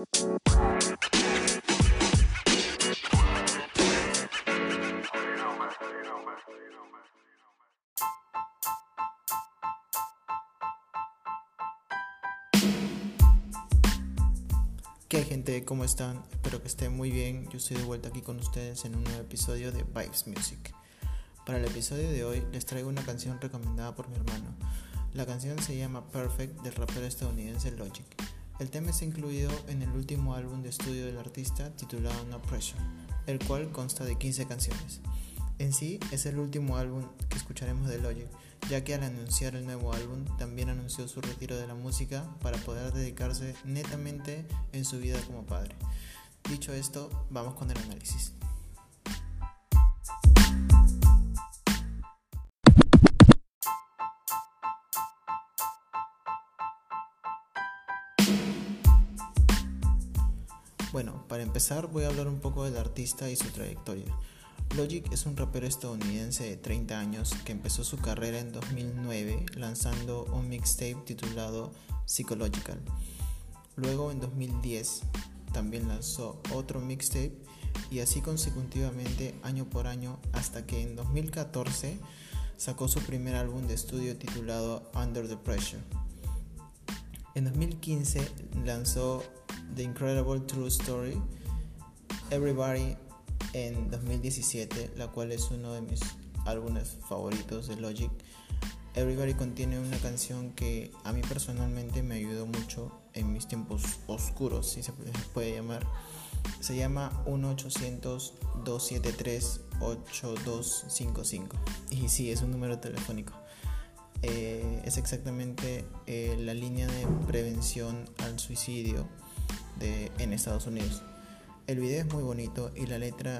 ¿Qué gente? ¿Cómo están? Espero que estén muy bien. Yo estoy de vuelta aquí con ustedes en un nuevo episodio de Vibes Music. Para el episodio de hoy les traigo una canción recomendada por mi hermano. La canción se llama Perfect del rapero estadounidense Logic. El tema está incluido en el último álbum de estudio del artista titulado No Pressure, el cual consta de 15 canciones. En sí es el último álbum que escucharemos de Logic ya que al anunciar el nuevo álbum también anunció su retiro de la música para poder dedicarse netamente en su vida como padre. Dicho esto, vamos con el análisis. Para empezar voy a hablar un poco del artista y su trayectoria. Logic es un rapero estadounidense de 30 años que empezó su carrera en 2009 lanzando un mixtape titulado Psychological. Luego en 2010 también lanzó otro mixtape y así consecutivamente año por año hasta que en 2014 sacó su primer álbum de estudio titulado Under the Pressure. En 2015 lanzó The Incredible True Story, Everybody en 2017, la cual es uno de mis álbumes favoritos de Logic. Everybody contiene una canción que a mí personalmente me ayudó mucho en mis tiempos oscuros, si se puede llamar. Se llama 1-800-273-8255. Y sí, es un número telefónico. Eh, es exactamente eh, la línea de prevención al suicidio de, en Estados Unidos. El video es muy bonito y la letra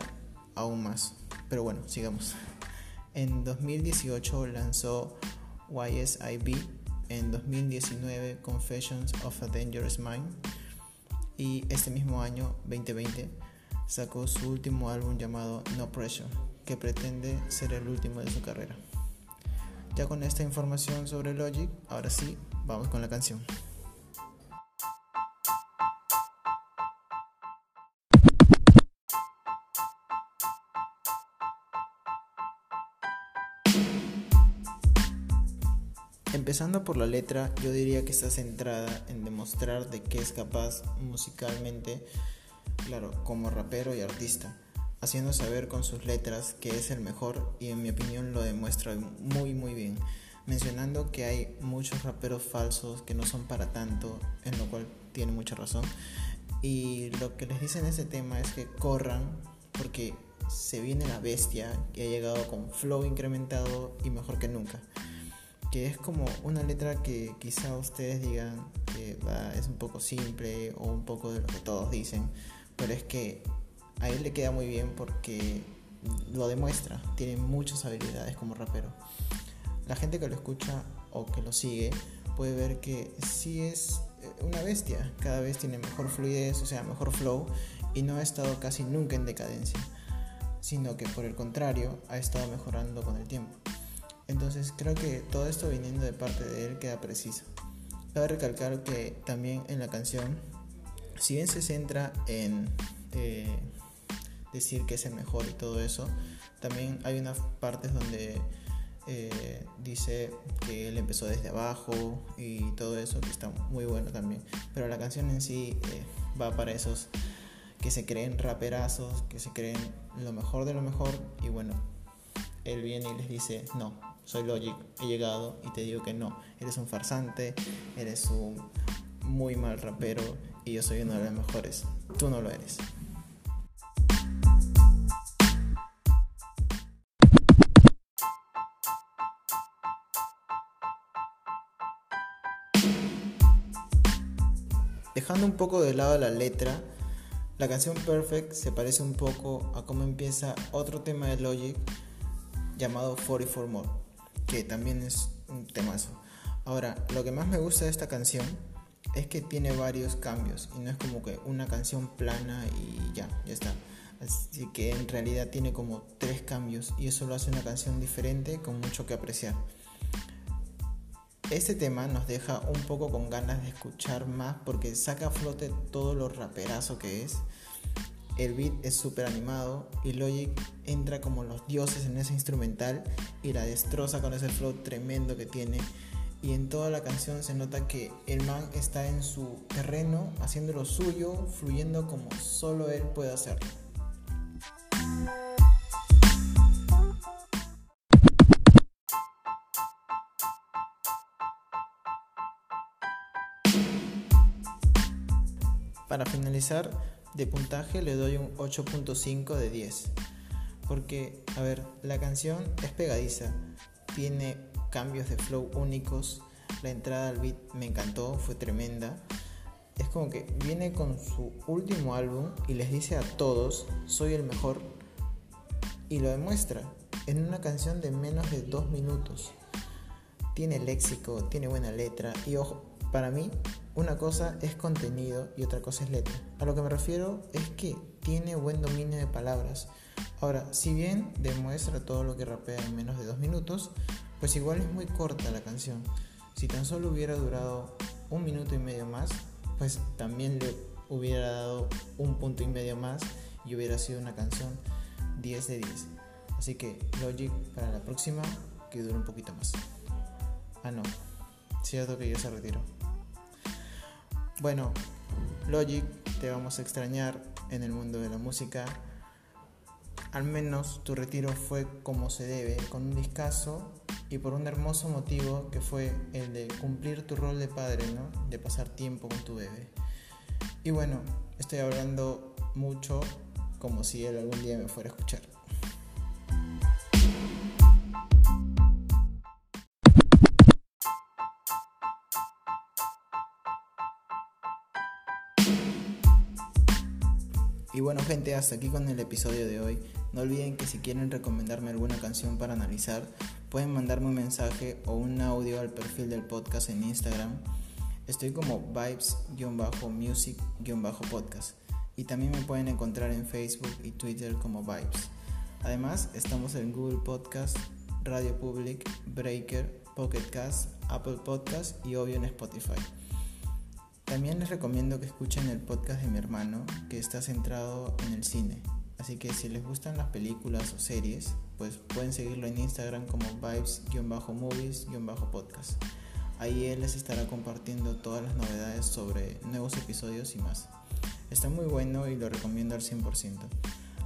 aún más. Pero bueno, sigamos. En 2018 lanzó YSIB, en 2019 Confessions of a Dangerous Mind y este mismo año 2020 sacó su último álbum llamado No Pressure, que pretende ser el último de su carrera. Ya con esta información sobre Logic, ahora sí, vamos con la canción. Empezando por la letra, yo diría que está centrada en demostrar de qué es capaz musicalmente, claro, como rapero y artista, haciendo saber con sus letras que es el mejor y en mi opinión lo demuestra muy muy bien, mencionando que hay muchos raperos falsos que no son para tanto, en lo cual tiene mucha razón, y lo que les dice en ese tema es que corran porque se viene la bestia que ha llegado con flow incrementado y mejor que nunca que es como una letra que quizá ustedes digan que es un poco simple o un poco de lo que todos dicen, pero es que a él le queda muy bien porque lo demuestra, tiene muchas habilidades como rapero. La gente que lo escucha o que lo sigue puede ver que sí es eh, una bestia, cada vez tiene mejor fluidez, o sea, mejor flow y no ha estado casi nunca en decadencia, sino que por el contrario ha estado mejorando con el tiempo. Entonces creo que todo esto viniendo de parte de él queda preciso. Cabe recalcar que también en la canción, si bien se centra en eh, decir que es el mejor y todo eso, también hay unas partes donde eh, dice que él empezó desde abajo y todo eso, que está muy bueno también. Pero la canción en sí eh, va para esos que se creen raperazos, que se creen lo mejor de lo mejor y bueno, él viene y les dice, no, soy Logic, he llegado y te digo que no, eres un farsante, eres un muy mal rapero y yo soy uno de los mejores, tú no lo eres. Dejando un poco de lado la letra, la canción Perfect se parece un poco a cómo empieza otro tema de Logic llamado 44 More, que también es un temazo. Ahora, lo que más me gusta de esta canción es que tiene varios cambios y no es como que una canción plana y ya, ya está. Así que en realidad tiene como tres cambios y eso lo hace una canción diferente con mucho que apreciar. este tema nos deja un poco con ganas de escuchar más porque saca a flote todo lo raperazo que es. El beat es súper animado y Logic entra como los dioses en ese instrumental y la destroza con ese flow tremendo que tiene. Y en toda la canción se nota que el man está en su terreno, haciendo lo suyo, fluyendo como solo él puede hacerlo. Para finalizar, de puntaje le doy un 8.5 de 10. Porque, a ver, la canción es pegadiza, tiene cambios de flow únicos, la entrada al beat me encantó, fue tremenda. Es como que viene con su último álbum y les dice a todos, soy el mejor. Y lo demuestra en una canción de menos de 2 minutos. Tiene léxico, tiene buena letra y ojo, para mí una cosa es contenido y otra cosa es letra. A lo que me refiero es que tiene buen dominio de palabras. Ahora, si bien demuestra todo lo que rapea en menos de dos minutos, pues igual es muy corta la canción. Si tan solo hubiera durado un minuto y medio más, pues también le hubiera dado un punto y medio más y hubiera sido una canción 10 de 10. Así que Logic para la próxima que dure un poquito más. Ah, no. Cierto que yo se retiró. Bueno, Logic, te vamos a extrañar en el mundo de la música. Al menos tu retiro fue como se debe, con un discazo y por un hermoso motivo que fue el de cumplir tu rol de padre, ¿no? De pasar tiempo con tu bebé. Y bueno, estoy hablando mucho como si él algún día me fuera a escuchar. Y bueno gente, hasta aquí con el episodio de hoy. No olviden que si quieren recomendarme alguna canción para analizar, pueden mandarme un mensaje o un audio al perfil del podcast en Instagram. Estoy como vibes-music-podcast. Y también me pueden encontrar en Facebook y Twitter como Vibes. Además, estamos en Google Podcast, Radio Public, Breaker, Pocket Cast, Apple Podcast y obvio en Spotify. También les recomiendo que escuchen el podcast de mi hermano, que está centrado en el cine. Así que si les gustan las películas o series, pues pueden seguirlo en Instagram como vibes-movies-podcast. Ahí él les estará compartiendo todas las novedades sobre nuevos episodios y más. Está muy bueno y lo recomiendo al 100%.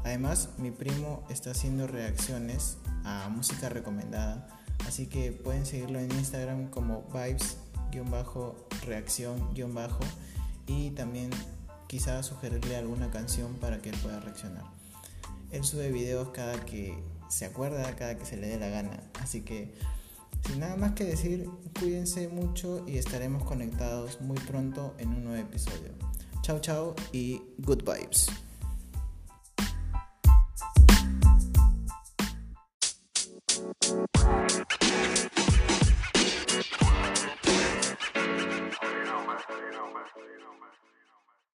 Además, mi primo está haciendo reacciones a música recomendada, así que pueden seguirlo en Instagram como vibes reacción bajo y también quizás sugerirle alguna canción para que él pueda reaccionar. Él sube videos cada que se acuerda, cada que se le dé la gana. Así que sin nada más que decir, cuídense mucho y estaremos conectados muy pronto en un nuevo episodio. Chao chao y good vibes.